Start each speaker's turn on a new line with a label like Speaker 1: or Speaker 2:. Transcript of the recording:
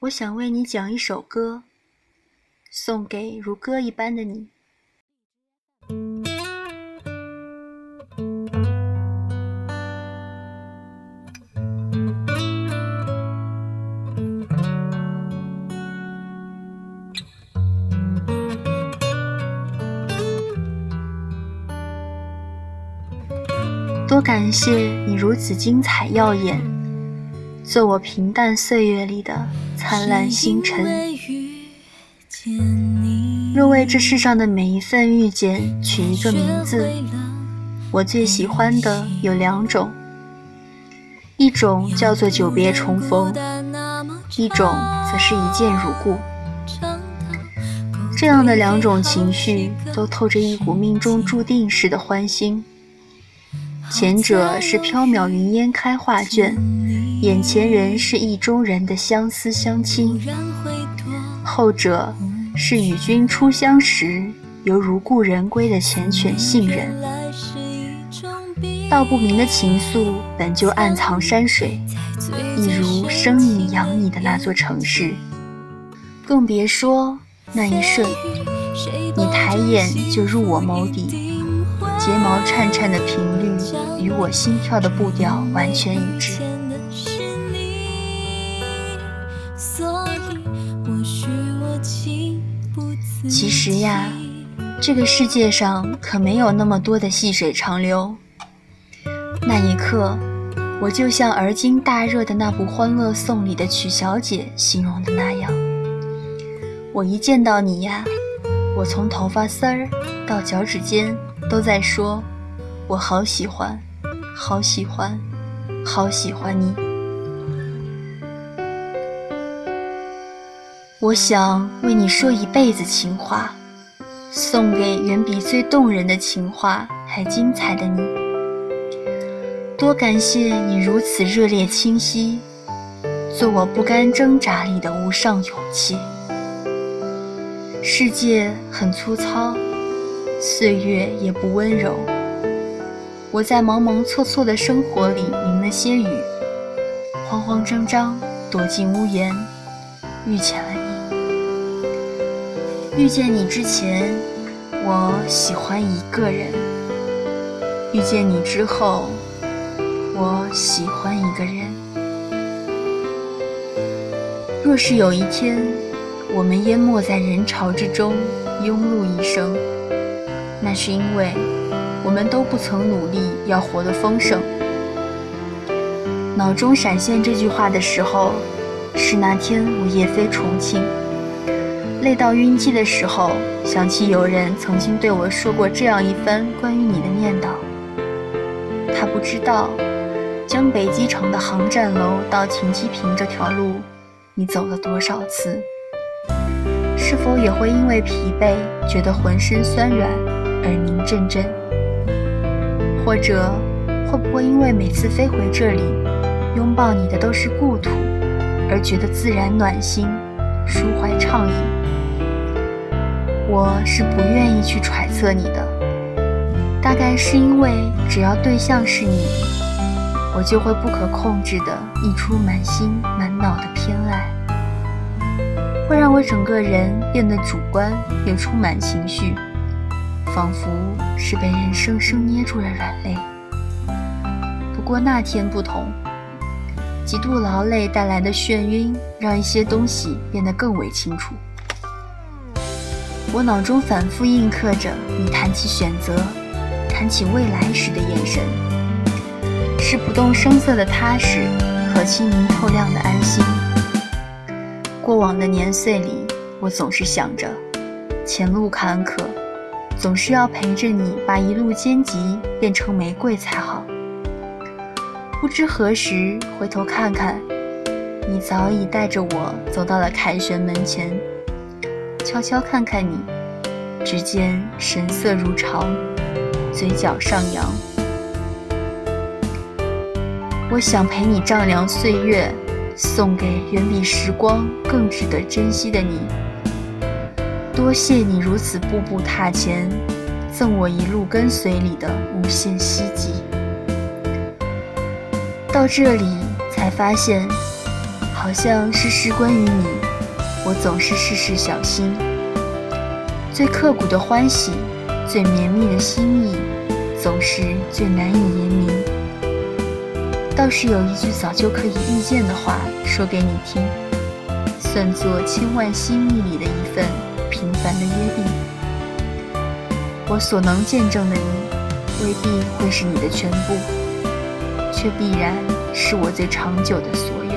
Speaker 1: 我想为你讲一首歌，送给如歌一般的你。多感谢你如此精彩耀眼，做我平淡岁月里的灿烂星辰。若为这世上的每一份遇见取一个名字，我最喜欢的有两种，一种叫做久别重逢，一种则是一见如故。这样的两种情绪，都透着一股命中注定似的欢欣。前者是缥缈云烟开画卷，眼前人是意中人的相思相亲；后者是与君初相识，犹如故人归的缱绻信任。道不明的情愫，本就暗藏山水，一如生你养你的那座城市。更别说那一瞬，你抬眼就入我眸底。睫毛颤颤的频率与我心跳的步调完全一致。其实呀，这个世界上可没有那么多的细水长流。那一刻，我就像而今大热的那部《欢乐颂》里的曲小姐形容的那样，我一见到你呀，我从头发丝儿到脚趾尖。都在说，我好喜欢，好喜欢，好喜欢你。我想为你说一辈子情话，送给远比最动人的情话还精彩的你。多感谢你如此热烈清晰，做我不甘挣扎里的无上勇气。世界很粗糙。岁月也不温柔，我在忙忙错错的生活里淋了些雨，慌慌张张躲进屋檐，遇见了你。遇见你之前，我喜欢一个人；遇见你之后，我喜欢一个人。若是有一天，我们淹没在人潮之中，庸碌一生。那是因为我们都不曾努力要活得丰盛。脑中闪现这句话的时候，是那天我夜飞重庆，累到晕机的时候，想起有人曾经对我说过这样一番关于你的念叨。他不知道，江北机场的航站楼到停机坪这条路，你走了多少次？是否也会因为疲惫，觉得浑身酸软？耳鸣阵阵，或者会不会因为每次飞回这里，拥抱你的都是故土，而觉得自然暖心，抒怀畅饮？我是不愿意去揣测你的，大概是因为只要对象是你，我就会不可控制的溢出满心满脑的偏爱，会让我整个人变得主观又充满情绪。仿佛是被人生生捏住了软肋。不过那天不同，极度劳累带来的眩晕，让一些东西变得更为清楚。我脑中反复印刻着你谈起选择、谈起未来时的眼神，是不动声色的踏实和清明透亮的安心。过往的年岁里，我总是想着前路坎坷。总是要陪着你，把一路荆棘变成玫瑰才好。不知何时回头看看，你早已带着我走到了凯旋门前。悄悄看看你，只见神色如常，嘴角上扬。我想陪你丈量岁月，送给远比时光更值得珍惜的你。多谢你如此步步踏前，赠我一路跟随里的无限希冀。到这里才发现，好像事事关于你，我总是事事小心。最刻骨的欢喜，最绵密的心意，总是最难以言明。倒是有一句早就可以预见的话，说给你听，算作千万心意里的一份平凡的约定。我所能见证的你，未必会是你的全部，却必然是我最长久的所有。